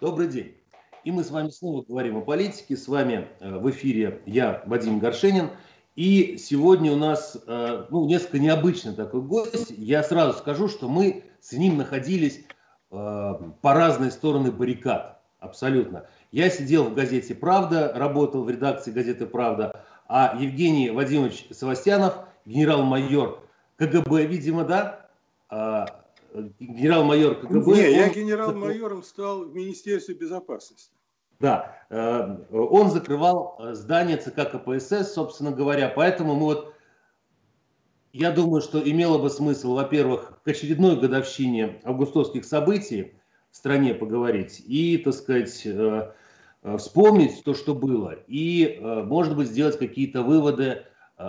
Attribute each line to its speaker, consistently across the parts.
Speaker 1: Добрый день. И мы с вами снова говорим о политике. С вами э, в эфире я, Вадим Горшенин. И сегодня у нас э, ну, несколько необычный такой гость. Я сразу скажу, что мы с ним находились э, по разные стороны баррикад. Абсолютно. Я сидел в газете «Правда», работал в редакции газеты «Правда», а Евгений Вадимович Севастьянов, генерал-майор КГБ, видимо, да,
Speaker 2: генерал-майор КГБ. Не, он... я генерал-майором стал в Министерстве безопасности.
Speaker 1: Да, э, он закрывал э, здание ЦК КПСС, собственно говоря, поэтому мы вот, я думаю, что имело бы смысл, во-первых, к очередной годовщине августовских событий в стране поговорить и, так сказать, э, вспомнить то, что было, и, может быть, сделать какие-то выводы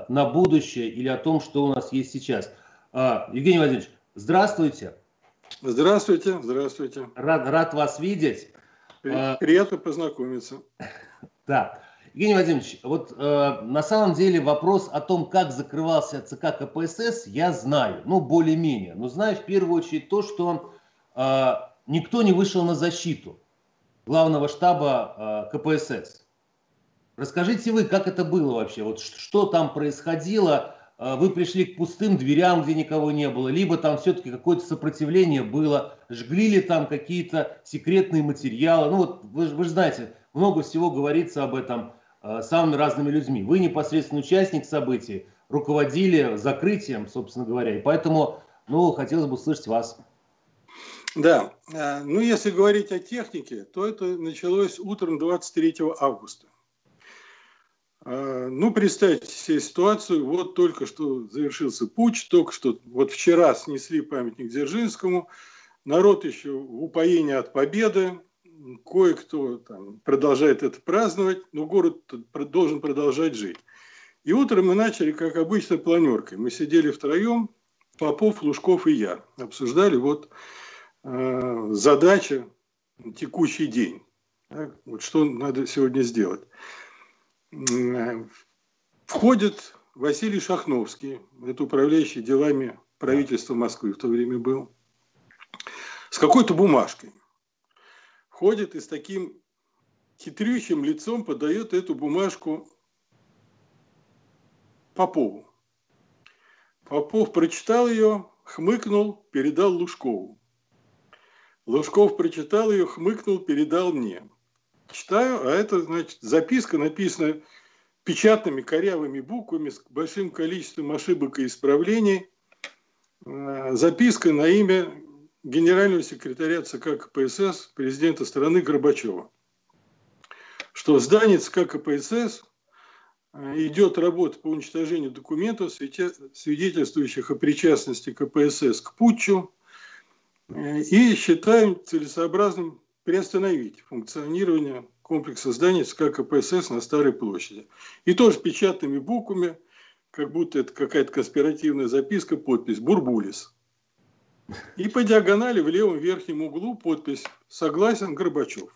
Speaker 1: на будущее или о том, что у нас есть сейчас. Евгений Владимирович, Здравствуйте.
Speaker 2: Здравствуйте, здравствуйте.
Speaker 1: Рад, рад вас видеть.
Speaker 2: А, приятно познакомиться.
Speaker 1: Да. Евгений Владимирович, вот э, на самом деле вопрос о том, как закрывался ЦК КПСС, я знаю, ну более-менее. Но знаю в первую очередь то, что э, никто не вышел на защиту главного штаба э, КПСС. Расскажите вы, как это было вообще, вот что там происходило, вы пришли к пустым дверям, где никого не было, либо там все-таки какое-то сопротивление было, жгли ли там какие-то секретные материалы. Ну вот вы, вы же знаете, много всего говорится об этом э, самыми разными людьми. Вы непосредственно участник событий, руководили закрытием, собственно говоря, и поэтому, ну, хотелось бы услышать вас.
Speaker 2: Да, а, ну если говорить о технике, то это началось утром 23 августа. А, ну, представьте себе ситуацию, вот только что завершился путь, только что вот вчера снесли памятник Дзержинскому, народ еще в упоении от победы, кое-кто там продолжает это праздновать, но город должен продолжать жить. И утром мы начали, как обычно, планеркой. Мы сидели втроем, Попов, Лужков и я. Обсуждали вот э, задача, текущий день. Так, вот что надо сегодня сделать входит Василий Шахновский, это управляющий делами правительства Москвы в то время был, с какой-то бумажкой. Входит и с таким хитрющим лицом подает эту бумажку Попову. Попов прочитал ее, хмыкнул, передал Лужкову. Лужков прочитал ее, хмыкнул, передал мне читаю, а это, значит, записка написана печатными корявыми буквами с большим количеством ошибок и исправлений. Э, записка на имя генерального секретаря ЦК КПСС, президента страны Горбачева, что в ЦК КПСС э, идет работа по уничтожению документов, свидетельствующих о причастности КПСС к путчу, э, и считаем целесообразным приостановить функционирование комплекса зданий ЦК КПСС на Старой площади. И тоже печатными буквами, как будто это какая-то конспиративная записка, подпись «Бурбулис». И по диагонали в левом верхнем углу подпись «Согласен Горбачев».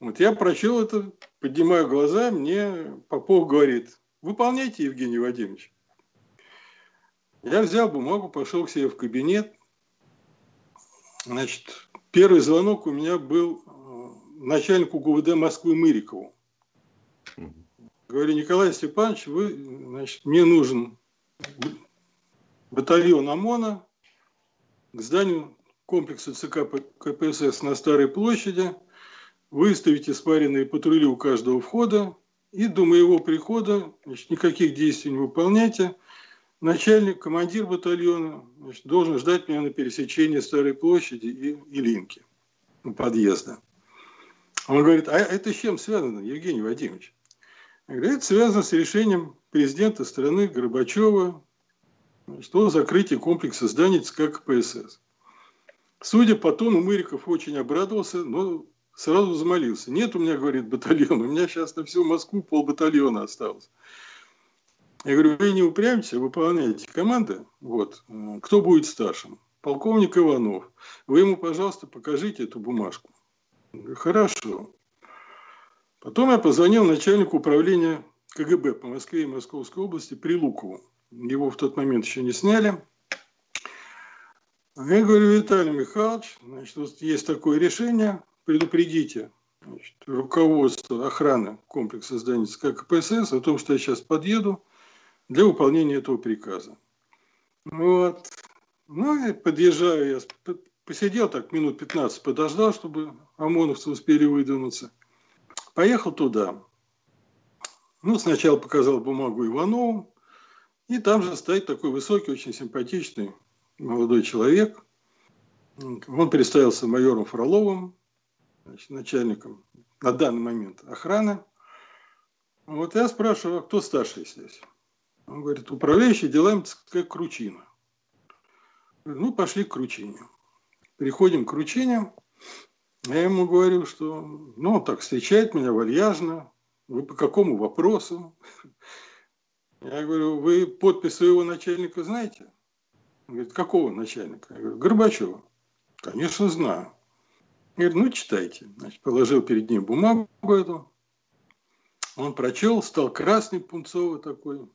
Speaker 2: Вот я прочел это, поднимаю глаза, мне Попов говорит, выполняйте, Евгений Вадимович. Я взял бумагу, пошел к себе в кабинет. Значит, Первый звонок у меня был э, начальнику ГУВД Москвы Мырикову. Говорю, Николай Степанович, вы, значит, мне нужен батальон ОМОНа к зданию комплекса ЦК КПСС на Старой площади, выставите спаренные патрули у каждого входа, и до моего прихода значит, никаких действий не выполняйте – начальник, командир батальона значит, должен ждать меня на пересечении Старой площади и, и Линки у подъезда. Он говорит, а это с чем связано, Евгений Вадимович? Я говорю, это связано с решением президента страны Горбачева что закрытие комплекса зданий ЦК КПСС. Судя по тону, Мыриков очень обрадовался, но сразу замолился. Нет у меня, говорит, батальона, у меня сейчас на всю Москву пол батальона осталось. Я говорю, вы не упрямьтесь, а выполняете команды. Вот. Кто будет старшим? Полковник Иванов. Вы ему, пожалуйста, покажите эту бумажку. Говорю, Хорошо. Потом я позвонил начальнику управления КГБ по Москве и Московской области, Прилукову. Его в тот момент еще не сняли. Я говорю, Виталий Михайлович, значит, вот есть такое решение, предупредите значит, руководство охраны комплекса зданий ЦК КПСС о том, что я сейчас подъеду для выполнения этого приказа. Вот. Ну и подъезжаю, я посидел так минут 15, подождал, чтобы ОМОНовцы успели выдвинуться. Поехал туда. Ну, сначала показал бумагу Иванову, и там же стоит такой высокий, очень симпатичный молодой человек. Он представился майором Фроловым, значит, начальником на данный момент охраны. Вот я спрашиваю, а кто старший здесь? Он говорит, управляющий делами как Кручина. Ну, пошли к Кручине. Приходим к Кручине. Я ему говорю, что, ну, он так встречает меня вальяжно. Вы по какому вопросу? Я говорю, вы подпись своего начальника знаете? Он говорит, какого начальника? Я говорю, Горбачева. Конечно, знаю. Я говорю, ну, читайте. Значит, положил перед ним бумагу эту. Он прочел, стал красный, пунцовый такой.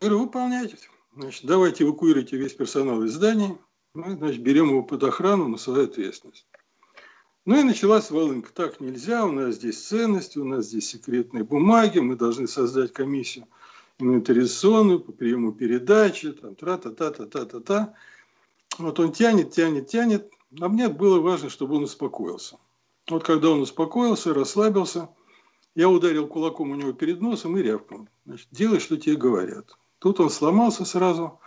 Speaker 2: Говорю, выполняйте. Значит, давайте эвакуируйте весь персонал из здания. Мы, значит, берем его под охрану на свою ответственность. Ну и началась волынка. Так нельзя, у нас здесь ценности, у нас здесь секретные бумаги, мы должны создать комиссию инвентаризационную по приему передачи, там, тра-та-та-та-та-та-та. Вот он тянет, тянет, тянет. А мне было важно, чтобы он успокоился. Вот когда он успокоился, расслабился, я ударил кулаком у него перед носом и рявкнул. Значит, делай, что тебе говорят. Тут он сломался сразу,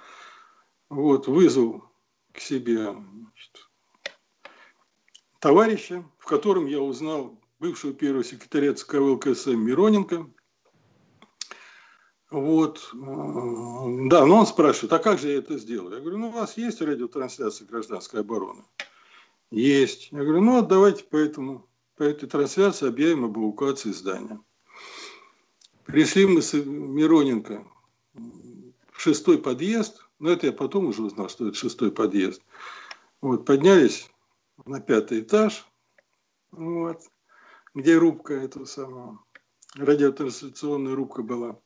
Speaker 2: вот, вызвал к себе значит, товарища, в котором я узнал бывшего первого секретаря ЦК ВЛКСМ Мироненко. Вот. Да, но он спрашивает, а как же я это сделал? Я говорю, ну у вас есть радиотрансляция гражданской обороны? Есть. Я говорю, ну давайте поэтому, по этой трансляции объявим об эвакуации здания. Пришли мы с Мироненко в шестой подъезд, но это я потом уже узнал, что это шестой подъезд. Вот, поднялись на пятый этаж, вот, где рубка этого самого, радиотрансляционная рубка была.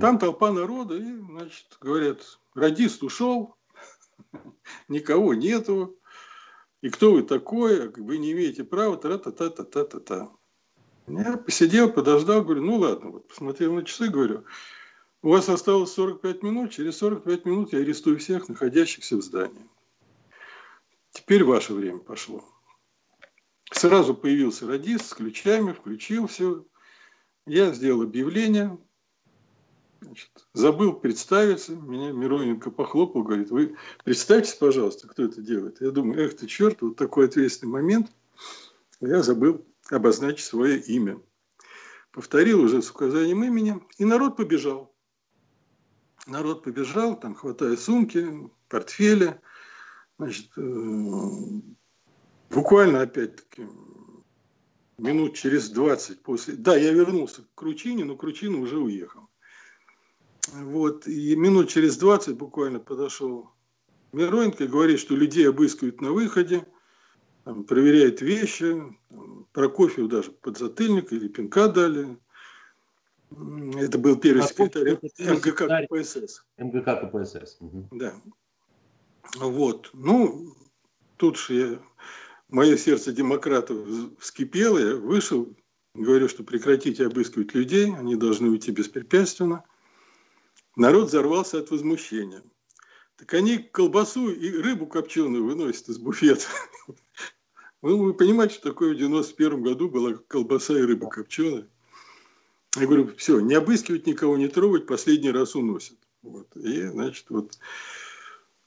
Speaker 2: Там толпа народа, и, значит, говорят, радист ушел, никого нету, и кто вы такой, вы не имеете права, та-та-та-та-та-та. Я посидел, подождал, говорю, ну ладно, вот посмотрел на часы, говорю, у вас осталось 45 минут, через 45 минут я арестую всех находящихся в здании. Теперь ваше время пошло. Сразу появился радист с ключами, включил все. Я сделал объявление. Значит, забыл представиться. Меня Мироненко похлопал, говорит, вы представьтесь, пожалуйста, кто это делает. Я думаю, эх ты черт, вот такой ответственный момент. Я забыл обозначить свое имя. Повторил уже с указанием имени, и народ побежал. Народ побежал, там хватая сумки, портфели – Значит, э, буквально, опять-таки, минут через 20 после... Да, я вернулся к Кручине, но Кручина уже уехал. Вот, и минут через 20 буквально подошел Мироненко и говорит, что людей обыскивают на выходе, там, проверяет вещи, там, Прокофьев даже подзатыльник или пинка дали. Это был первый секретарь МГК КПСС. МГК КПСС. Угу. Да. Вот. Ну, тут же я, мое сердце демократов вскипело, я вышел, говорю, что прекратите обыскивать людей, они должны уйти беспрепятственно. Народ взорвался от возмущения. Так они колбасу и рыбу копченую выносят из буфета. Ну, вы понимаете, что такое в 91 году была колбаса и рыба копченая. Я говорю, все, не обыскивать никого, не трогать, последний раз уносят. Вот. И, значит, вот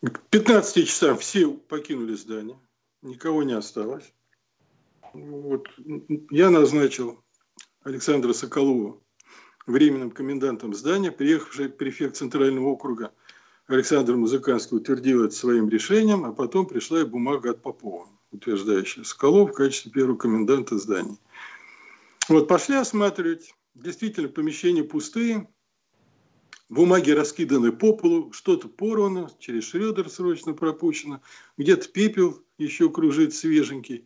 Speaker 2: к 15 часам все покинули здание, никого не осталось. Вот. Я назначил Александра Соколова временным комендантом здания, приехавший префект Центрального округа Александр Музыканский утвердил это своим решением, а потом пришла и бумага от Попова, утверждающая Соколов в качестве первого коменданта здания. Вот пошли осматривать. Действительно, помещения пустые, Бумаги раскиданы по полу, что-то порвано, через шредер срочно пропущено, где-то пепел еще кружит свеженький.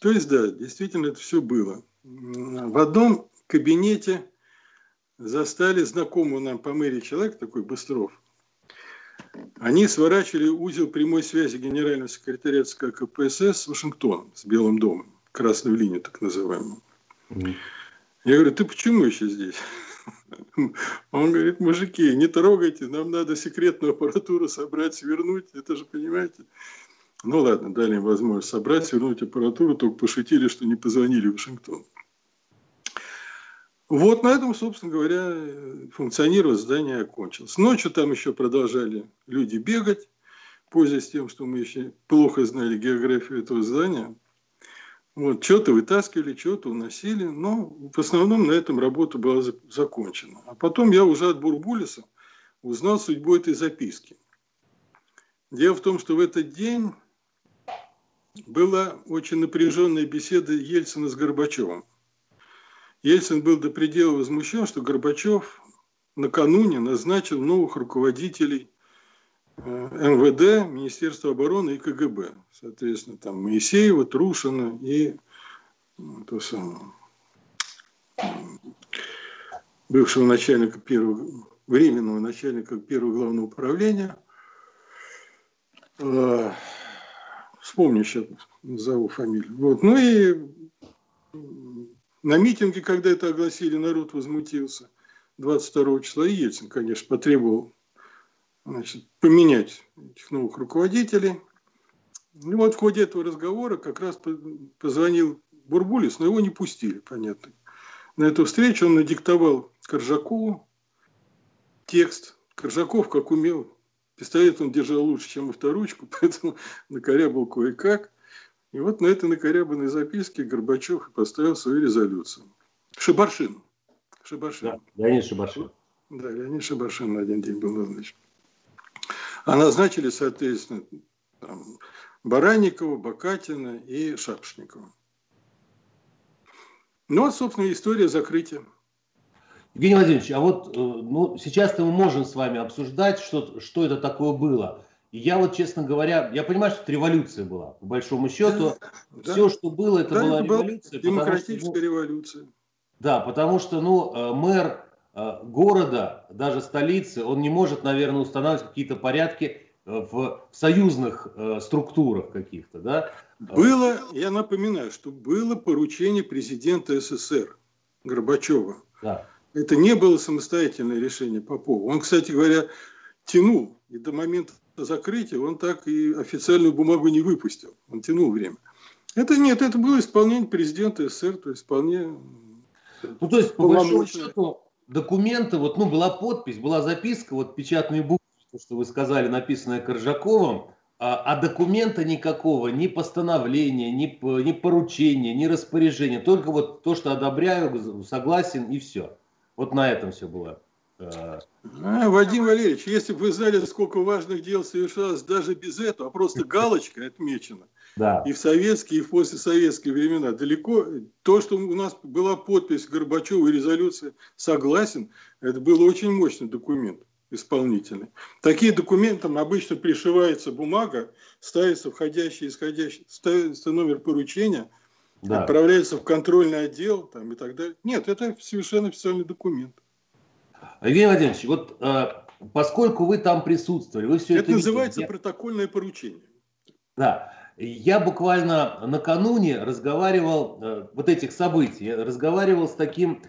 Speaker 2: То есть, да, действительно это все было. В одном кабинете застали знакомого нам по мэрии человек, такой Быстров. они сворачивали узел прямой связи генерального секретаря ЦК КПСС с Вашингтоном, с Белым домом, красную линию так называемую. Я говорю, ты почему еще здесь? Он говорит, мужики, не трогайте, нам надо секретную аппаратуру собрать, свернуть, это же, понимаете? Ну ладно, дали им возможность собрать, свернуть аппаратуру, только пошутили, что не позвонили в Вашингтон. Вот на этом, собственно говоря, функционировать здание окончилось. Ночью там еще продолжали люди бегать, пользуясь тем, что мы еще плохо знали географию этого здания. Вот, что-то вытаскивали, что-то уносили, но в основном на этом работа была закончена. А потом я уже от Бурбулиса узнал судьбу этой записки. Дело в том, что в этот день была очень напряженная беседа Ельцина с Горбачевым. Ельцин был до предела возмущен, что Горбачев накануне назначил новых руководителей Э, МВД, Министерство обороны и КГБ. Соответственно, там Моисеева, Трушина и то самое, бывшего начальника первого, временного начальника первого главного управления. Э, вспомню сейчас, назову фамилию. Вот. Ну и на митинге, когда это огласили, народ возмутился. 22 числа и Ельцин, конечно, потребовал значит, поменять этих новых руководителей. И вот в ходе этого разговора как раз позвонил Бурбулис, но его не пустили, понятно. На эту встречу он надиктовал Коржакову текст. Коржаков, как умел, пистолет он держал лучше, чем авторучку, поэтому накорябал кое-как. И вот на этой накорябанной записке Горбачев поставил свою резолюцию. Шибаршин.
Speaker 1: Шибаршин. Да, Леонид Шибаршин.
Speaker 2: Да, Леонид Шибаршин на один день был назначен. А назначили, соответственно, там, Баранникова, Бакатина и Шапшникова. Ну, а, собственно, история закрытия.
Speaker 1: Евгений Владимирович, а вот э, ну, сейчас-то мы можем с вами обсуждать, что, что это такое было. И я вот, честно говоря, я понимаю, что это революция была, по большому счету. Да, все, да. что было, это да, была это революция.
Speaker 2: Демократическая что, ну, революция.
Speaker 1: Да, потому что ну, э, мэр Э, города, даже столицы, он не может, наверное, устанавливать какие-то порядки э, в союзных структурах каких-то, да?
Speaker 2: Было, я напоминаю, что было поручение президента СССР Горбачева. Да. Это не было самостоятельное решение Попова. Он, кстати говоря, тянул. И до момента закрытия он так и официальную бумагу не выпустил. Он тянул время. Это нет, это было исполнение президента СССР, то есть вполне...
Speaker 1: Ну, то есть, по большому счету, документы, вот, ну, была подпись, была записка, вот печатные буквы, что вы сказали, написанная Коржаковым, а, а документа никакого, ни постановления, ни, ни поручения, ни распоряжения, только вот то, что одобряю, согласен и все. Вот на этом все было.
Speaker 2: А, Вадим Валерьевич, если бы вы знали, сколько важных дел совершалось даже без этого, а просто галочка отмечена, да. и в советские, и в послесоветские времена, далеко, то, что у нас была подпись Горбачева и резолюция «согласен», это был очень мощный документ исполнительный. Такие документы обычно пришивается бумага, ставится входящий, исходящий, ставится номер поручения, да. отправляется в контрольный отдел там, и так далее. Нет, это совершенно официальный документ.
Speaker 1: Евгений Владимирович, вот э, поскольку вы там присутствовали, вы все
Speaker 2: это... Это называется видели, протокольное поручение.
Speaker 1: Да. Я буквально накануне разговаривал, э, вот этих событий, разговаривал с таким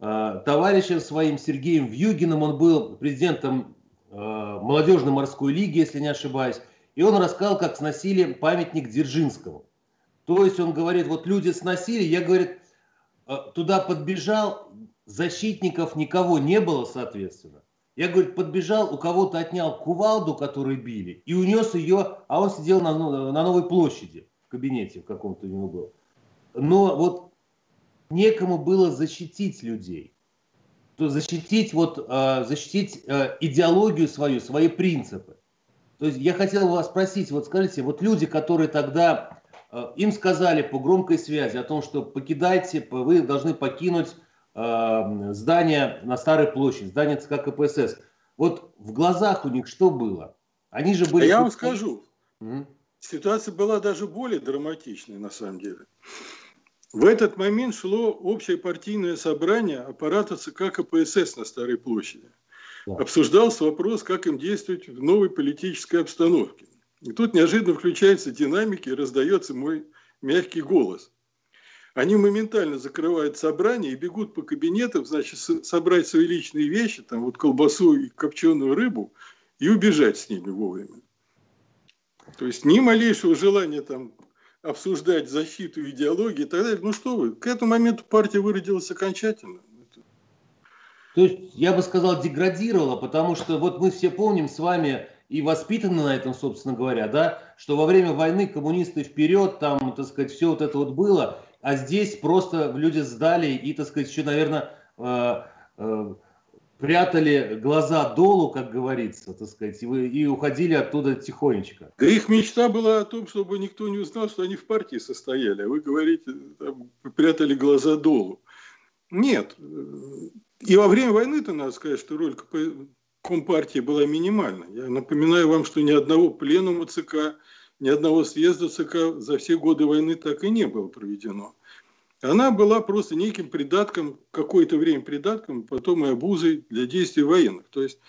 Speaker 1: э, товарищем своим Сергеем Вьюгиным, он был президентом э, молодежной морской лиги, если не ошибаюсь, и он рассказал, как сносили памятник Дзержинскому. То есть он говорит, вот люди сносили, я, говорит, э, туда подбежал, защитников никого не было, соответственно. Я, говорит, подбежал, у кого-то отнял кувалду, которую били, и унес ее, а он сидел на, на Новой площади, в кабинете в каком-то у него был. Но вот некому было защитить людей. То защитить, вот, э, защитить э, идеологию свою, свои принципы. То есть я хотел вас спросить, вот скажите, вот люди, которые тогда, э, им сказали по громкой связи о том, что покидайте, вы должны покинуть Эм, здание на Старой площади, здание ЦК КПСС. Вот в глазах у них что было? Они же были... А
Speaker 2: я вам скажу, mm ситуация была даже более драматичной на самом деле. В этот момент шло общее партийное собрание аппарата ЦК КПСС на Старой площади. обсуждался вопрос, как им действовать в новой политической обстановке. И тут неожиданно включается динамика и раздается мой мягкий голос. Они моментально закрывают собрание и бегут по кабинетам, значит, собрать свои личные вещи, там вот колбасу и копченую рыбу, и убежать с ними вовремя. То есть ни малейшего желания там обсуждать защиту идеологии и так далее. Ну что вы, к этому моменту партия выродилась окончательно.
Speaker 1: То есть, я бы сказал, деградировала, потому что вот мы все помним с вами и воспитаны на этом, собственно говоря, да, что во время войны коммунисты вперед, там, так сказать, все вот это вот было, а здесь просто люди сдали и, так сказать, еще, наверное, э, э, прятали глаза долу, как говорится, так сказать, и, уходили оттуда тихонечко.
Speaker 2: Да их мечта была о том, чтобы никто не узнал, что они в партии состояли, а вы говорите, там, прятали глаза долу. Нет. И во время войны-то надо сказать, что роль Компартии была минимальна. Я напоминаю вам, что ни одного пленума ЦК, ни одного съезда ЦК за все годы войны так и не было проведено. Она была просто неким придатком, какое-то время придатком, потом и обузой для действий военных. То есть,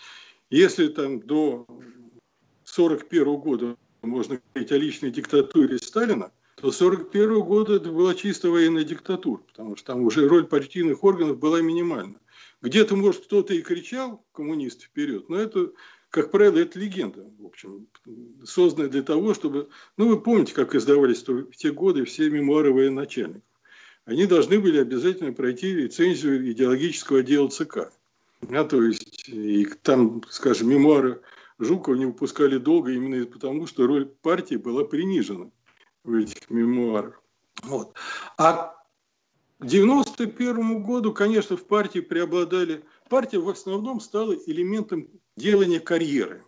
Speaker 2: если там до 1941 года можно говорить о личной диктатуре Сталина, то 1941 года это была чисто военная диктатура, потому что там уже роль партийных органов была минимальна. Где-то, может, кто-то и кричал коммунист вперед, но это, как правило, это легенда, в общем, созданная для того, чтобы... Ну, вы помните, как издавались в те годы все мемуары военачальников они должны были обязательно пройти лицензию идеологического отдела ЦК. А, то есть, и там, скажем, мемуары Жукова не выпускали долго именно потому, что роль партии была принижена в этих мемуарах. Вот. А к 1991 году, конечно, в партии преобладали... Партия в основном стала элементом делания карьеры.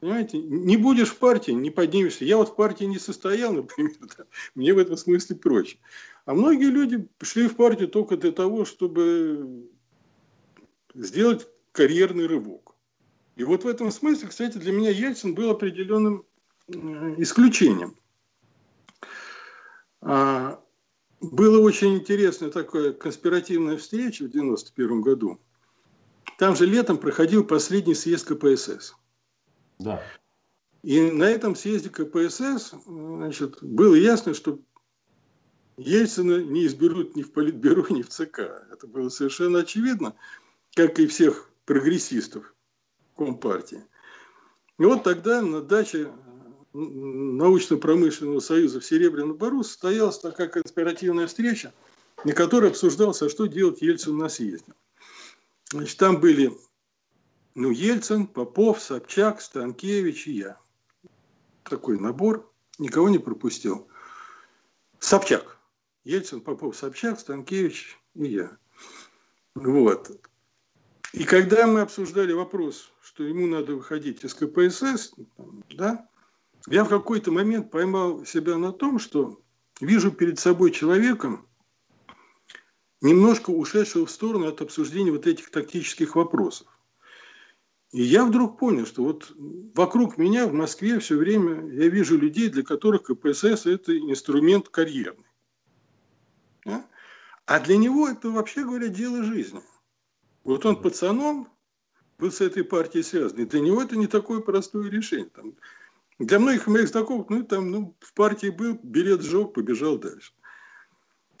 Speaker 2: Понимаете, не будешь в партии, не поднимешься. Я вот в партии не состоял, например, да, мне в этом смысле проще. А многие люди пришли в партию только для того, чтобы сделать карьерный рывок. И вот в этом смысле, кстати, для меня Ельцин был определенным исключением. А, было очень интересная такая конспиративная встреча в 1991 году. Там же летом проходил последний съезд КПСС. Да. И на этом съезде КПСС значит, было ясно, что Ельцина не изберут ни в Политбюро, ни в ЦК. Это было совершенно очевидно, как и всех прогрессистов Компартии. И вот тогда на даче научно-промышленного союза в Серебряном Бару состоялась такая конспиративная встреча, на которой обсуждалось, а что делать Ельцину на съезде. Значит, там были ну, Ельцин, Попов, Собчак, Станкевич и я. Такой набор, никого не пропустил. Собчак. Ельцин, Попов, Собчак, Станкевич и я. Вот. И когда мы обсуждали вопрос, что ему надо выходить из КПСС, да, я в какой-то момент поймал себя на том, что вижу перед собой человека, немножко ушедшего в сторону от обсуждения вот этих тактических вопросов. И я вдруг понял, что вот вокруг меня в Москве все время я вижу людей, для которых КПСС – это инструмент карьерный. Да? А для него это, вообще говоря, дело жизни. Вот он пацаном был с этой партией связан. И для него это не такое простое решение. Там, для многих моих знакомых, ну, там, ну, в партии был, билет сжег, побежал дальше.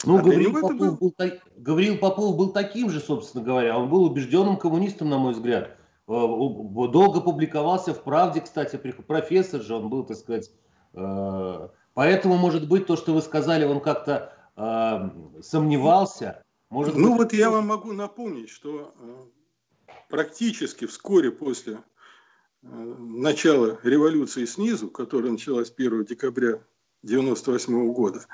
Speaker 1: Ну, а Гавриил, Попов был... Был, Гавриил Попов был таким же, собственно говоря. Он был убежденным коммунистом, на мой взгляд. Э, долго публиковался в «Правде», кстати, профессор же он был, так сказать. Э, поэтому, может быть, то, что вы сказали, он как-то э, сомневался. Может
Speaker 2: ну
Speaker 1: быть...
Speaker 2: вот я вам могу напомнить, что практически вскоре после начала революции снизу, которая началась 1 декабря 1998 года,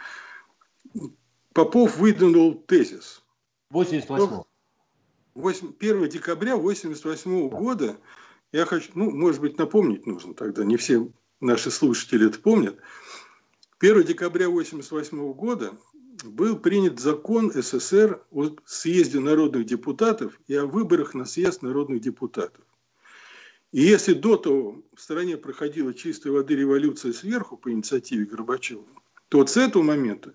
Speaker 2: Попов выдвинул тезис.
Speaker 1: 88
Speaker 2: 8, 1 декабря 1988 года, я хочу, ну, может быть, напомнить нужно тогда, не все наши слушатели это помнят, 1 декабря 1988 года был принят закон СССР о съезде народных депутатов и о выборах на съезд народных депутатов. И если до того в стране проходила чистой воды революция сверху по инициативе Горбачева, то вот с этого момента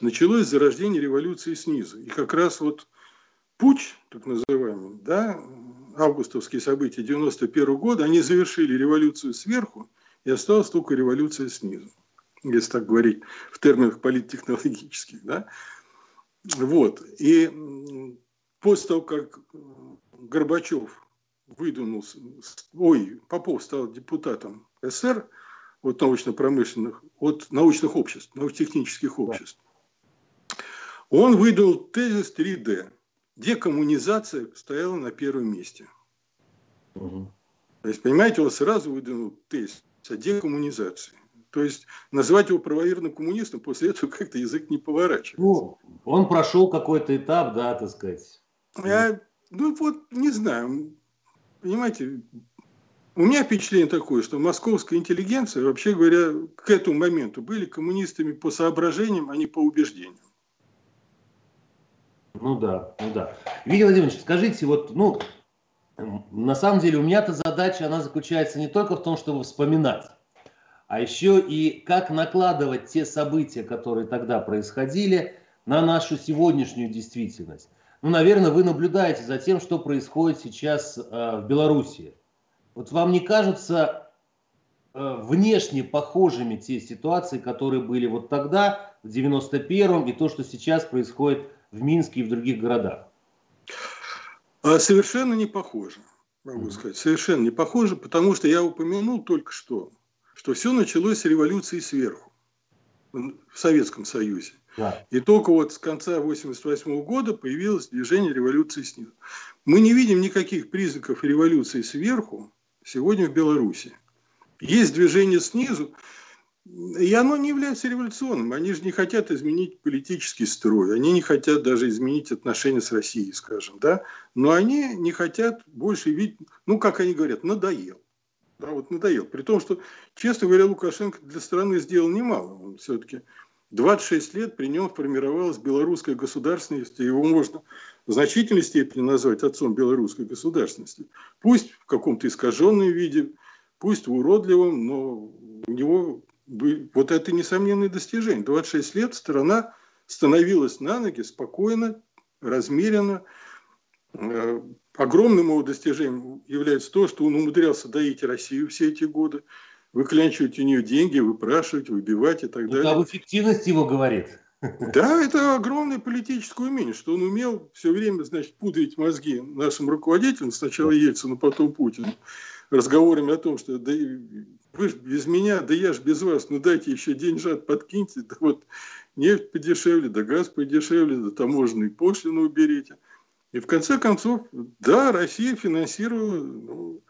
Speaker 2: началось зарождение революции снизу. И как раз вот путь, так называемый, да, августовские события 91 года, они завершили революцию сверху, и осталась только революция снизу, если так говорить в терминах политтехнологических. Да? Вот. И после того, как Горбачев выдвинулся, ой, Попов стал депутатом СССР от научно-промышленных, от научных обществ, научно-технических обществ, он выдал тезис 3D. Декоммунизация стояла на первом месте. Угу. То есть, понимаете, он сразу выдвинул тезис о декоммунизации. То есть назвать его правоверным коммунистом после этого как-то язык не поворачивается. Ну,
Speaker 1: он прошел какой-то этап, да, так сказать.
Speaker 2: Я, ну вот, не знаю, понимаете, у меня впечатление такое, что московская интеллигенция, вообще говоря, к этому моменту были коммунистами по соображениям, а не по убеждениям.
Speaker 1: Ну да, ну да. Виталий Владимирович, скажите, вот, ну, на самом деле у меня-то задача, она заключается не только в том, чтобы вспоминать, а еще и как накладывать те события, которые тогда происходили, на нашу сегодняшнюю действительность. Ну, наверное, вы наблюдаете за тем, что происходит сейчас э, в Беларуси. Вот вам не кажутся э, внешне похожими те ситуации, которые были вот тогда, в 91-м, и то, что сейчас происходит в Минске и в других городах?
Speaker 2: А совершенно не похоже, могу сказать. Совершенно не похоже, потому что я упомянул только что, что все началось с революции сверху в Советском Союзе. И только вот с конца 1988 года появилось движение революции снизу. Мы не видим никаких признаков революции сверху сегодня в Беларуси. Есть движение снизу, и оно не является революционным. Они же не хотят изменить политический строй, они не хотят даже изменить отношения с Россией, скажем, да. Но они не хотят больше видеть, ну, как они говорят, надоел. Да, вот надоел. При том, что, честно говоря, Лукашенко для страны сделал немало. Он все-таки 26 лет при нем формировалась белорусская государственность, его можно в значительной степени назвать отцом белорусской государственности. Пусть в каком-то искаженном виде, пусть в уродливом, но у него вот это несомненное достижение. 26 лет страна становилась на ноги спокойно, размеренно. Э, огромным его достижением является то, что он умудрялся доить Россию все эти годы, выклянчивать у нее деньги, выпрашивать, выбивать и так далее. Это
Speaker 1: об эффективности его говорит.
Speaker 2: Да, это огромное политическое умение, что он умел все время, значит, пудрить мозги нашим руководителям, сначала Ельцину, потом Путину, разговорами о том, что да, вы же без меня, да я же без вас, ну дайте еще деньжат подкиньте, да вот нефть подешевле, да газ подешевле, да таможенные пошлины уберите. И в конце концов, да, Россия финансировала, ну,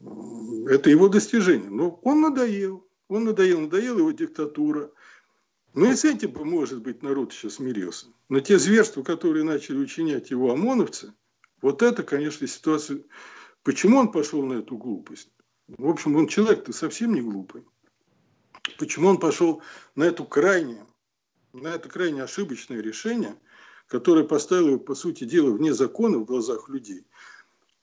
Speaker 2: это его достижение. Но он надоел, он надоел, надоел его диктатура. Ну и с этим бы, может быть, народ еще смирился. Но те зверства, которые начали учинять его ОМОНовцы, вот это, конечно, ситуация Почему он пошел на эту глупость? В общем, он человек-то совсем не глупый. Почему он пошел на эту крайне, на это крайне ошибочное решение, которое поставило его, по сути дела, вне закона в глазах людей?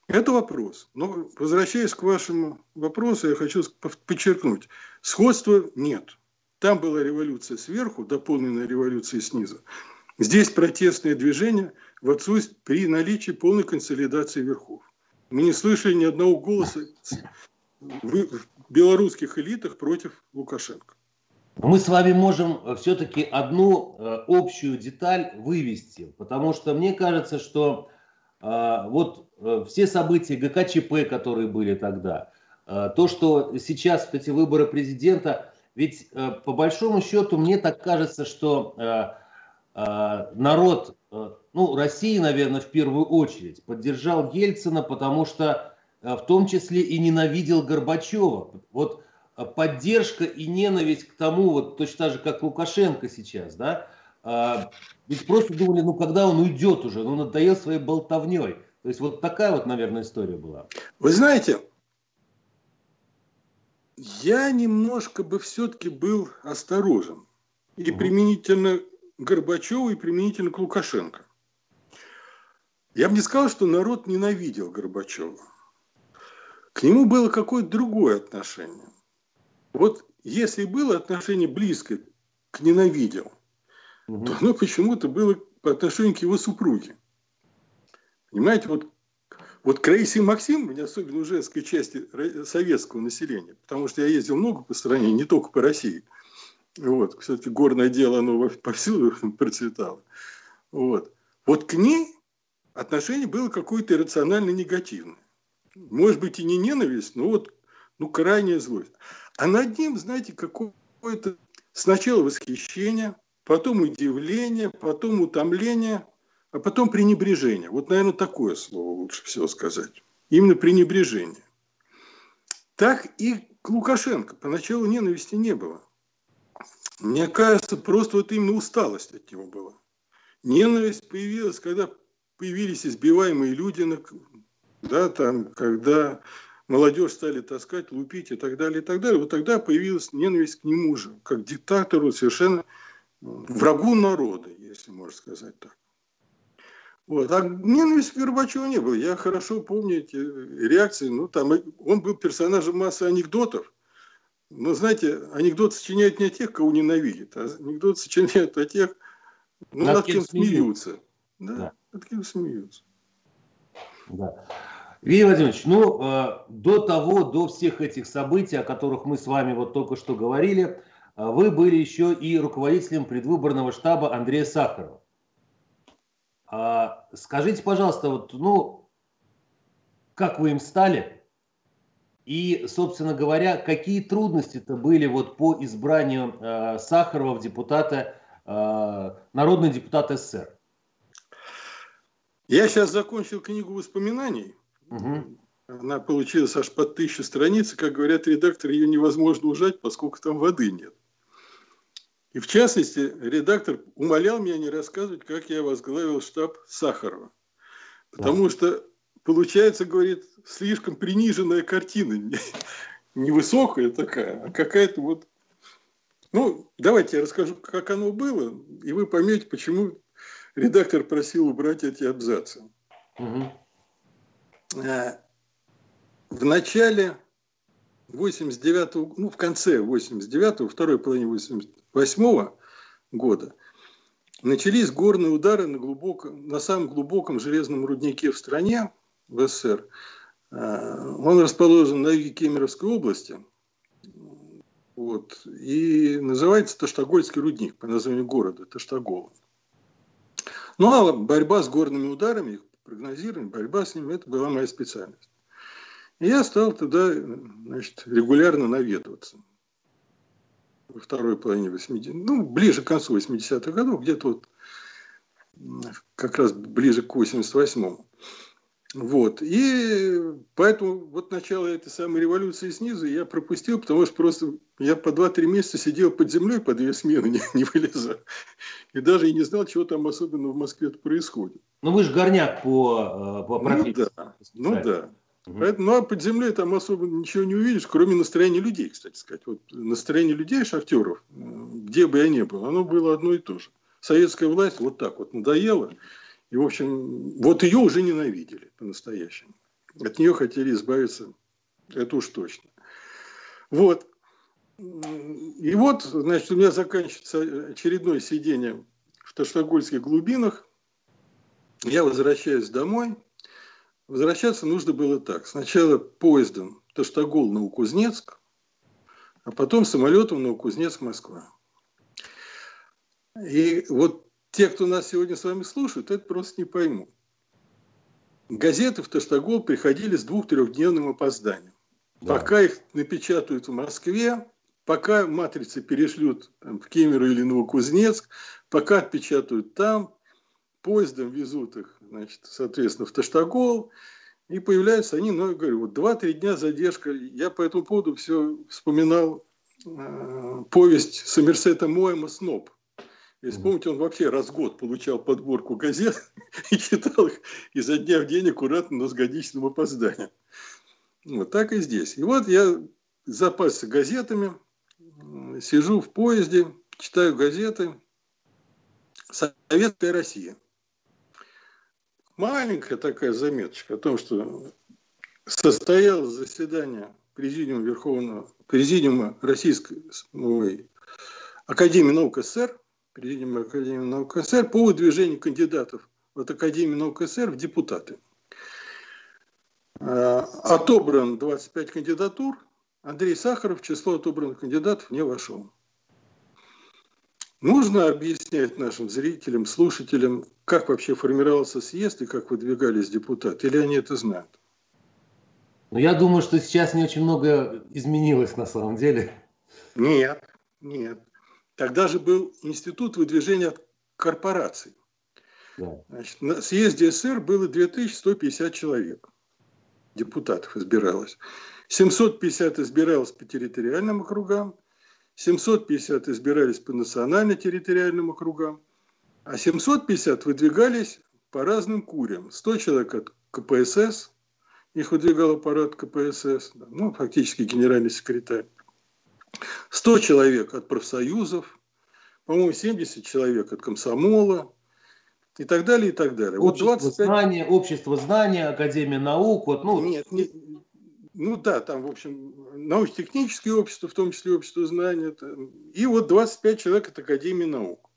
Speaker 2: Это вопрос. Но возвращаясь к вашему вопросу, я хочу подчеркнуть. Сходства нет. Там была революция сверху, дополненная революцией снизу. Здесь протестное движение в отсутствии при наличии полной консолидации верхов. Мы не слышали ни одного голоса в белорусских элитах против Лукашенко.
Speaker 1: Мы с вами можем э, все-таки одну э, общую деталь вывести, потому что мне кажется, что вот все события ГКЧП, которые были тогда, то, что сейчас эти выборы президента, ведь по большому счету мне так кажется, что народ ну, России, наверное, в первую очередь, поддержал Ельцина, потому что э, в том числе и ненавидел Горбачева. Вот э, поддержка и ненависть к тому, вот точно так же, как Лукашенко сейчас, да, а, ведь просто думали, ну, когда он уйдет уже, ну, надоел своей болтовней. То есть вот такая вот, наверное, история была.
Speaker 2: Вы знаете, я немножко бы все-таки был осторожен. И угу. применительно Горбачеву, и применительно к Лукашенко. Я бы не сказал, что народ ненавидел Горбачева. К нему было какое-то другое отношение. Вот если было отношение близкое к ненавидел, угу. то оно почему-то было по отношению к его супруге. Понимаете, вот Вот к Раисе Максим, мне особенно у женской части советского населения, потому что я ездил много по стране, не только по России. Вот, кстати, горное дело, оно повсюду процветало. Вот. вот к ней отношение было какое-то иррационально негативное. Может быть, и не ненависть, но вот ну, крайняя злость. А над ним, знаете, какое-то сначала восхищение, потом удивление, потом утомление, а потом пренебрежение. Вот, наверное, такое слово лучше всего сказать. Именно пренебрежение. Так и к Лукашенко поначалу ненависти не было. Мне кажется, просто вот именно усталость от него была. Ненависть появилась, когда появились избиваемые люди, да, там, когда молодежь стали таскать, лупить и так далее, и так далее. Вот тогда появилась ненависть к нему же, как диктатору, совершенно врагу народа, если можно сказать так. Вот. А ненависти к Горбачеву не было. Я хорошо помню эти реакции. Ну, там, он был персонажем массы анекдотов. Но, знаете, анекдоты сочиняют не о тех, кого ненавидят, а анекдоты сочиняют о тех, ну, над, над кем смеются. Да, да, над кем смеются.
Speaker 1: Да. Виктор Владимирович, ну, э, до того, до всех этих событий, о которых мы с вами вот только что говорили, вы были еще и руководителем предвыборного штаба Андрея Сахарова. А, скажите, пожалуйста, вот, ну, как вы им стали? И, собственно говоря, какие трудности-то были вот по избранию э, Сахарова в депутата, э, народный депутат СССР?
Speaker 2: Я сейчас закончил книгу воспоминаний. Угу. Она получилась аж под тысячу страниц, и, как говорят редакторы, ее невозможно ужать, поскольку там воды нет. И в частности, редактор умолял меня не рассказывать, как я возглавил штаб Сахарова. Потому да. что получается, говорит, слишком приниженная картина. Невысокая такая, а какая-то вот... Ну, давайте я расскажу, как оно было, и вы поймете, почему редактор просил убрать эти абзацы. Угу. В начале 89-го, ну, в конце 89-го, второй половине 88-го года начались горные удары на, глубоком, на самом глубоком железном руднике в стране, в СССР. А, он расположен на юге Кемеровской области. Вот, и называется Таштагольский рудник по названию города Таштагола. Ну а борьба с горными ударами, их прогнозирование, борьба с ними, это была моя специальность. И я стал туда значит, регулярно наведываться. Во второй половине 80 ну, ближе к концу 80-х годов, где-то вот как раз ближе к 88-му. Вот. И поэтому вот начало этой самой революции снизу я пропустил, потому что просто я по 2-3 месяца сидел под землей по две смены, не, не вылезал. И даже и не знал, чего там особенно в Москве происходит.
Speaker 1: Ну вы же горняк по, э, по
Speaker 2: ну профессии. Ну да, ну да. Поэтому, ну а под землей там особо ничего не увидишь, кроме настроения людей, кстати сказать. Вот настроение людей, шахтеров, где бы я ни был, оно было одно и то же. Советская власть вот так вот надоела. И, в общем, вот ее уже ненавидели по-настоящему. От нее хотели избавиться, это уж точно. Вот. И вот, значит, у меня заканчивается очередное сидение в Таштагольских глубинах. Я возвращаюсь домой. Возвращаться нужно было так. Сначала поездом Таштагол-Новокузнецк, а потом самолетом Новокузнецк-Москва. И вот те, кто нас сегодня с вами слушают, это просто не поймут. Газеты в Таштагол приходили с двух-трехдневным опозданием. Да. Пока их напечатают в Москве, пока матрицы перешлют там, в Кемеру или Новокузнецк, пока отпечатают там, поездом везут их, значит, соответственно, в Таштагол, и появляются они, ну, я говорю, вот два-три дня задержка. Я по этому поводу все вспоминал э, повесть Сомерсета Моэма «Сноб». Если помните, он вообще раз в год получал подборку газет и читал их изо дня в день аккуратно, но с годичным опозданием. Вот так и здесь. И вот я запасся газетами, сижу в поезде, читаю газеты. Советская Россия маленькая такая заметочка о том, что состоялось заседание Президиума Верховного, Президиума Российской ой, Академии наук СССР, Президиума Академии наук СССР по выдвижению кандидатов от Академии наук СССР в депутаты. Э, отобран 25 кандидатур. Андрей Сахаров в число отобранных кандидатов не вошел. Нужно объяснять нашим зрителям, слушателям, как вообще формировался съезд и как выдвигались депутаты, или они это знают?
Speaker 1: Ну, я думаю, что сейчас не очень много изменилось на самом деле.
Speaker 2: Нет, нет. Тогда же был институт выдвижения корпораций. Да. Значит, на съезде СССР было 2150 человек. Депутатов избиралось. 750 избиралось по территориальным округам, 750 избирались по национально-территориальным округам, а 750 выдвигались по разным курям. 100 человек от КПСС, их выдвигал аппарат КПСС, ну, фактически генеральный секретарь. 100 человек от профсоюзов, по-моему, 70 человек от комсомола и так далее, и так далее.
Speaker 1: Общество вот 25... знания, общество знания, Академия наук. Вот, ну...
Speaker 2: Нет, не, ну да, там, в общем, научно-технические общества, в том числе общество знания. И вот 25 человек от Академии наук.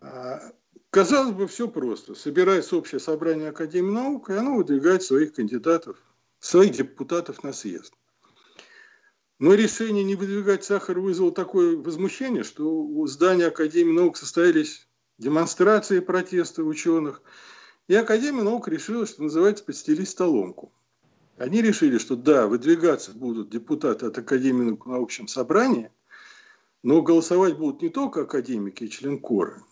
Speaker 2: А, казалось бы, все просто. Собирается общее собрание Академии наук, и оно выдвигает своих кандидатов, своих депутатов на съезд. Но решение не выдвигать сахар вызвало такое возмущение, что у здания Академии наук состоялись демонстрации протеста ученых, и Академия наук решила, что называется, подстелить столомку. Они решили, что да, выдвигаться будут депутаты от Академии на общем собрании, но голосовать будут не только академики и член кора.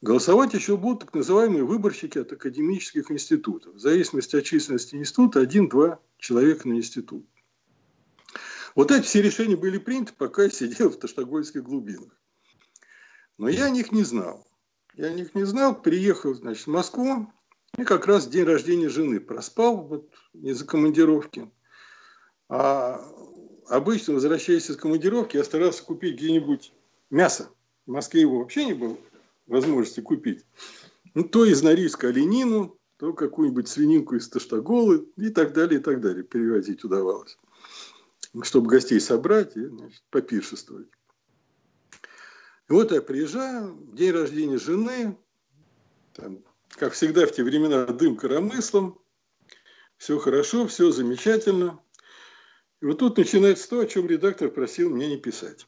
Speaker 2: Голосовать еще будут так называемые выборщики от академических институтов. В зависимости от численности института, один-два человека на институт. Вот эти все решения были приняты, пока я сидел в Таштагольских глубинах. Но я о них не знал. Я о них не знал, приехал, значит, в Москву, и как раз день рождения жены проспал вот, из-за командировки. А обычно, возвращаясь из командировки, я старался купить где-нибудь мясо. В Москве его вообще не было возможности купить. Ну, то из Норильска оленину, то какую-нибудь свининку из Таштаголы и так далее, и так далее. Перевозить удавалось. Чтобы гостей собрать и значит, попиршествовать. И вот я приезжаю, день рождения жены, там как всегда в те времена, дым коромыслом, все хорошо, все замечательно. И вот тут начинается то, о чем редактор просил меня не писать.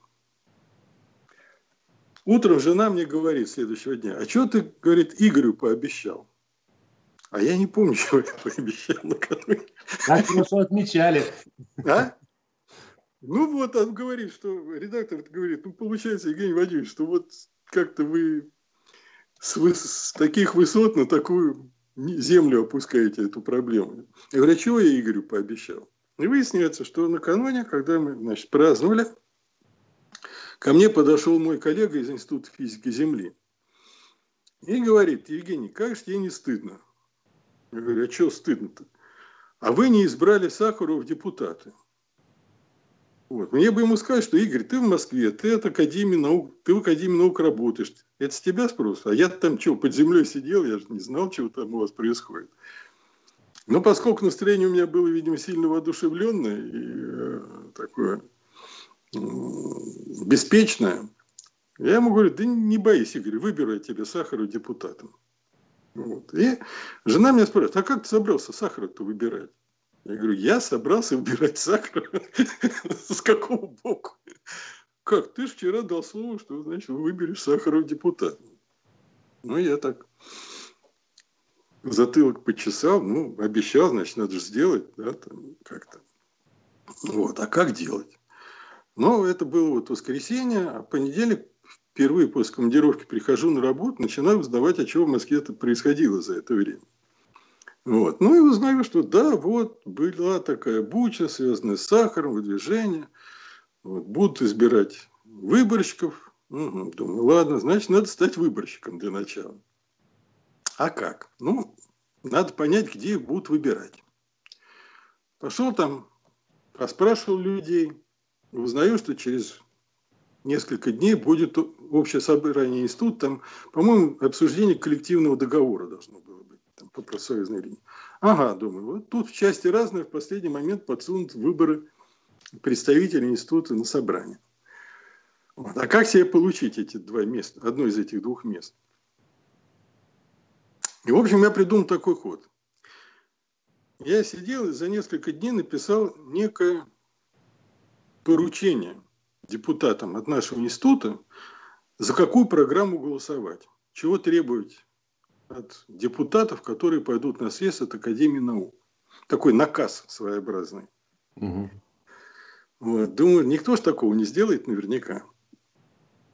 Speaker 2: Утром жена мне говорит следующего дня, а что ты, говорит, Игорю пообещал? А я не помню, что я пообещал накануне.
Speaker 1: Как хорошо отмечали.
Speaker 2: А? Ну вот, он говорит, что, редактор говорит, ну получается, Евгений Владимирович, что вот как-то вы с, выс... с таких высот на такую землю опускаете эту проблему. Я говорю, а чего я Игорю пообещал? И выясняется, что накануне, когда мы значит, праздновали, ко мне подошел мой коллега из Института физики Земли и говорит, Евгений, как же тебе не стыдно? Я говорю, а что стыдно-то? А вы не избрали Сахарова в депутаты. Вот. Мне бы ему сказать, что Игорь, ты в Москве, ты от Академии наук, ты в Академии наук работаешь. Это с тебя спрос. А я там что, под землей сидел, я же не знал, чего там у вас происходит. Но поскольку настроение у меня было, видимо, сильно воодушевленное и э, такое э, беспечное, я ему говорю, да не боись, Игорь, выберу я тебе Сахару депутатом. Вот. И жена меня спрашивает, а как ты собрался Сахара-то выбирать? Я говорю, я собрался убирать сахар. С какого боку? Как? Ты вчера дал слово, что, значит, выберешь Сахаров депутат. Ну, я так затылок почесал, ну, обещал, значит, надо же сделать, да, там, как-то. Вот, а как делать? Но это было вот воскресенье, а понедельник впервые после командировки прихожу на работу, начинаю узнавать, о чем в Москве это происходило за это время. Вот. Ну и узнаю, что да, вот была такая буча, связанная с сахаром, выдвижение. Вот, будут избирать выборщиков. Угу. Думаю, ладно, значит, надо стать выборщиком для начала. А как? Ну, надо понять, где их будут выбирать. Пошел там, поспрашивал людей, узнаю, что через несколько дней будет общее собрание института, там, по-моему, обсуждение коллективного договора должно быть там, по профсоюзной линии. Ага, думаю, вот тут в части разные в последний момент подсунут выборы представителей института на собрание. Вот. А как себе получить эти два места, одно из этих двух мест? И, в общем, я придумал такой ход. я сидел и за несколько дней написал некое поручение депутатам от нашего института, за какую программу голосовать, чего требовать от депутатов, которые пойдут на съезд от Академии наук. Такой наказ своеобразный. Угу. Вот. Думаю, никто ж такого не сделает наверняка.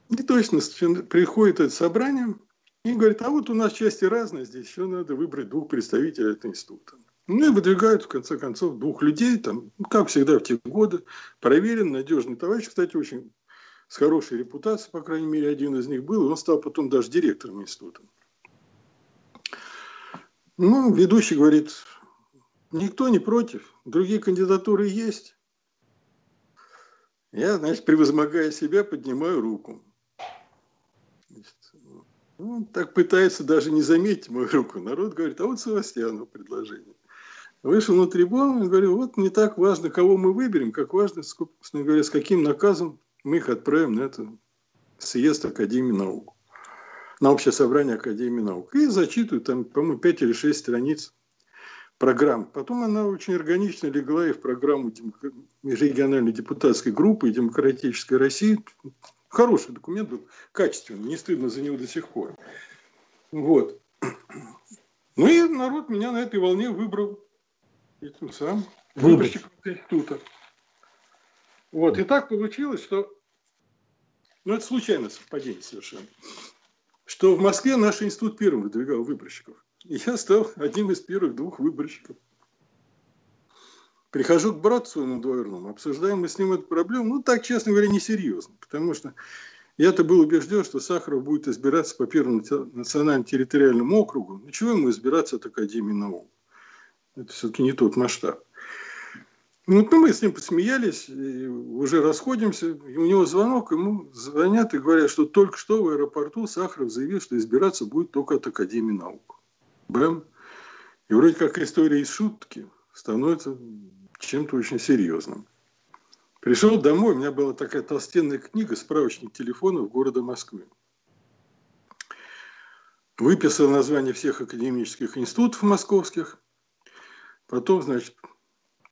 Speaker 2: И точно приходит это собрание и говорит, а вот у нас части разные, здесь еще надо выбрать двух представителей этого института. Ну и выдвигают, в конце концов, двух людей, там, как всегда в те годы, проверен, надежный товарищ, кстати, очень с хорошей репутацией, по крайней мере, один из них был, и он стал потом даже директором института. Ну, ведущий говорит, никто не против, другие кандидатуры есть. Я, значит, превозмогая себя, поднимаю руку. Значит, ну, так пытается даже не заметить мою руку. Народ говорит, а вот Севастьянов предложение. Вышел на трибуну и говорю, вот не так важно, кого мы выберем, как важно, собственно говоря, с каким наказом мы их отправим на это съезд Академии наук, на общее собрание Академии наук. И зачитывают там, по-моему, 5 или 6 страниц программ. Потом она очень органично легла и в программу межрегиональной депутатской группы и Демократической России. Хороший документ был, качественный, не стыдно за него до сих пор. Вот. Ну и народ меня на этой волне выбрал этим самым выборщиком института. Вот, и так получилось, что, ну это случайное совпадение совершенно, что в Москве наш институт первым выдвигал выборщиков. Я стал одним из первых двух выборщиков. Прихожу к брату своему двоюродному, обсуждаем мы с ним эту проблему, ну так, честно говоря, несерьезно, потому что я-то был убежден, что Сахаров будет избираться по Первому национальному территориальному округу. Ну чего ему избираться от Академии наук? Это все-таки не тот масштаб. Ну, мы с ним посмеялись, уже расходимся. И у него звонок, ему звонят и говорят, что только что в аэропорту Сахаров заявил, что избираться будет только от Академии наук. Бэм. И вроде как история из шутки становится чем-то очень серьезным. Пришел домой, у меня была такая толстенная книга, справочник телефонов города Москвы. Выписал название всех академических институтов московских. Потом, значит,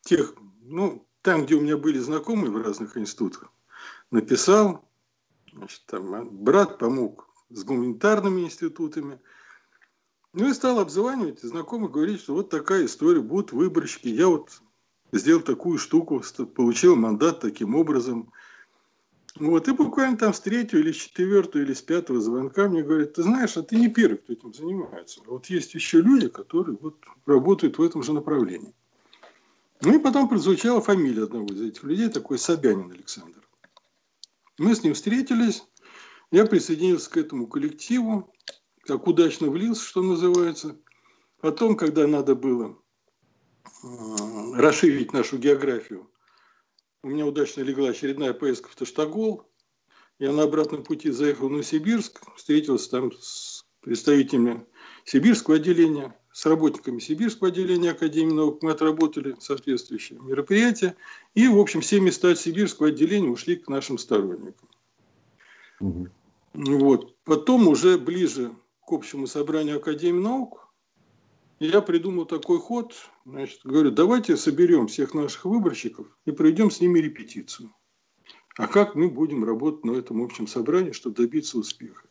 Speaker 2: тех ну, там, где у меня были знакомые в разных институтах, написал, значит, там, брат помог с гуманитарными институтами. Ну и стал обзванивать знакомых, говорить, что вот такая история, будут выборщики. Я вот сделал такую штуку, получил мандат таким образом. Вот, и буквально там с третьего или с четвертого или с пятого звонка мне говорят, ты знаешь, а ты не первый, кто этим занимается. Вот есть еще люди, которые вот работают в этом же направлении. Ну и потом прозвучала фамилия одного из этих людей, такой Собянин Александр. Мы с ним встретились, я присоединился к этому коллективу, как удачно влился, что называется. Потом, когда надо было э, расширить нашу географию, у меня удачно легла очередная поездка в Таштагол. Я на обратном пути заехал в Новосибирск, встретился там с представителями сибирского отделения, с работниками Сибирского отделения Академии наук. Мы отработали соответствующие мероприятия. И, в общем, все места Сибирского отделения ушли к нашим сторонникам. Угу. Вот. Потом уже ближе к общему собранию Академии наук я придумал такой ход. Значит, говорю, давайте соберем всех наших выборщиков и проведем с ними репетицию. А как мы будем работать на этом общем собрании, чтобы добиться успеха?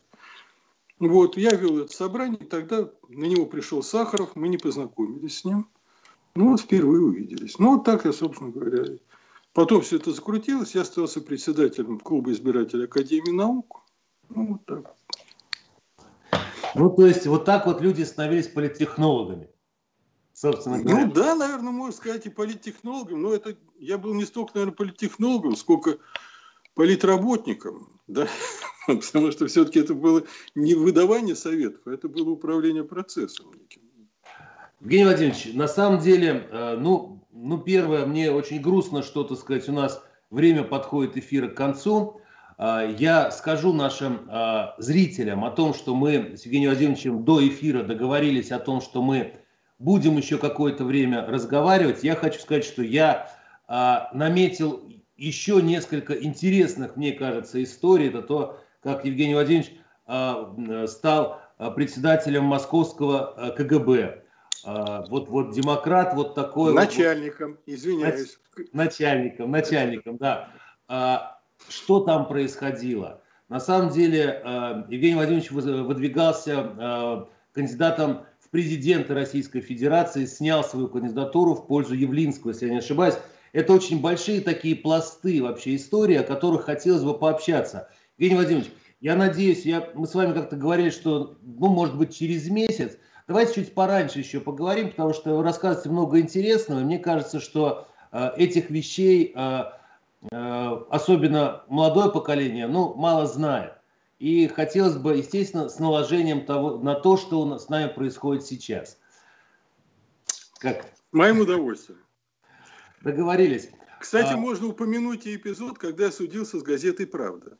Speaker 2: Вот, я вел это собрание, и тогда на него пришел Сахаров, мы не познакомились с ним. Ну, вот впервые увиделись. Ну, вот так я, собственно говоря. Потом все это закрутилось, я остался председателем клуба избирателей Академии наук. Ну, вот так.
Speaker 1: Ну, то есть, вот так вот люди становились политтехнологами.
Speaker 2: Собственно говоря. Ну да, наверное, можно сказать и политтехнологом, но это я был не столько, наверное, политтехнологом, сколько политработником, да, потому что все-таки это было не выдавание советов, а это было управление процессом неким.
Speaker 1: Евгений Владимирович, на самом деле, э, ну, ну, первое, мне очень грустно, что, так сказать, у нас время подходит эфира к концу. Э, я скажу нашим э, зрителям о том, что мы с Евгением Владимировичем до эфира договорились о том, что мы будем еще какое-то время разговаривать. Я хочу сказать, что я наметил еще несколько интересных, мне кажется, историй. Это то, как Евгений Владимирович а, стал а, председателем московского а, КГБ. вот, вот демократ вот такой.
Speaker 2: Начальником, вот, извиняюсь.
Speaker 1: Начальником, начальником, да. Что там происходило? На самом деле Евгений Владимирович выдвигался кандидатом в президенты Российской Федерации, снял свою кандидатуру в пользу Явлинского, если я не ошибаюсь. Это очень большие такие пласты вообще истории, о которых хотелось бы пообщаться. Евгений Владимирович, я надеюсь, я, мы с вами как-то говорили, что, ну, может быть, через месяц. Давайте чуть пораньше еще поговорим, потому что вы рассказываете много интересного. И мне кажется, что э, этих вещей, э, э, особенно молодое поколение, ну, мало знает. И хотелось бы, естественно, с наложением того, на то, что у нас с нами происходит сейчас.
Speaker 2: Как? Моим удовольствием.
Speaker 1: Договорились.
Speaker 2: Кстати, а... можно упомянуть и эпизод, когда я судился с газетой «Правда».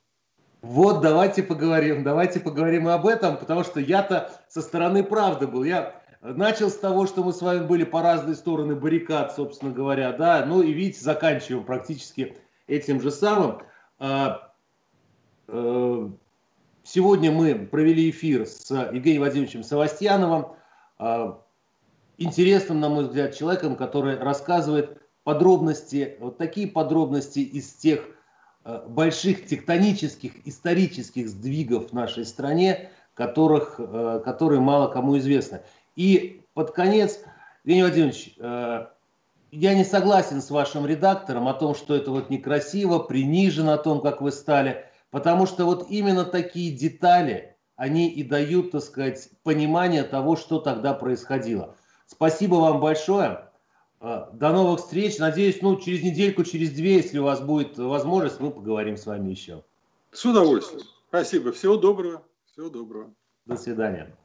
Speaker 1: Вот, давайте поговорим, давайте поговорим и об этом, потому что я-то со стороны правды был. Я начал с того, что мы с вами были по разные стороны баррикад, собственно говоря, да, ну и видите, заканчиваем практически этим же самым. А, э, сегодня мы провели эфир с Евгением Владимировичем Савастьяновым, а, интересным, на мой взгляд, человеком, который рассказывает подробности, вот такие подробности из тех Э, больших тектонических исторических сдвигов в нашей стране, которых, э, которые мало кому известны. И под конец, Евгений Владимирович, я не согласен с вашим редактором о том, что это вот некрасиво, принижено о том, как вы стали, потому что вот именно такие детали, они и дают, так сказать, понимание того, что тогда происходило. Спасибо вам большое. А, до новых встреч. Надеюсь, ну, через недельку, через две, если у вас будет возможность, мы поговорим с вами еще.
Speaker 2: С удовольствием. Спасибо. Всего доброго. Всего доброго.
Speaker 1: До свидания.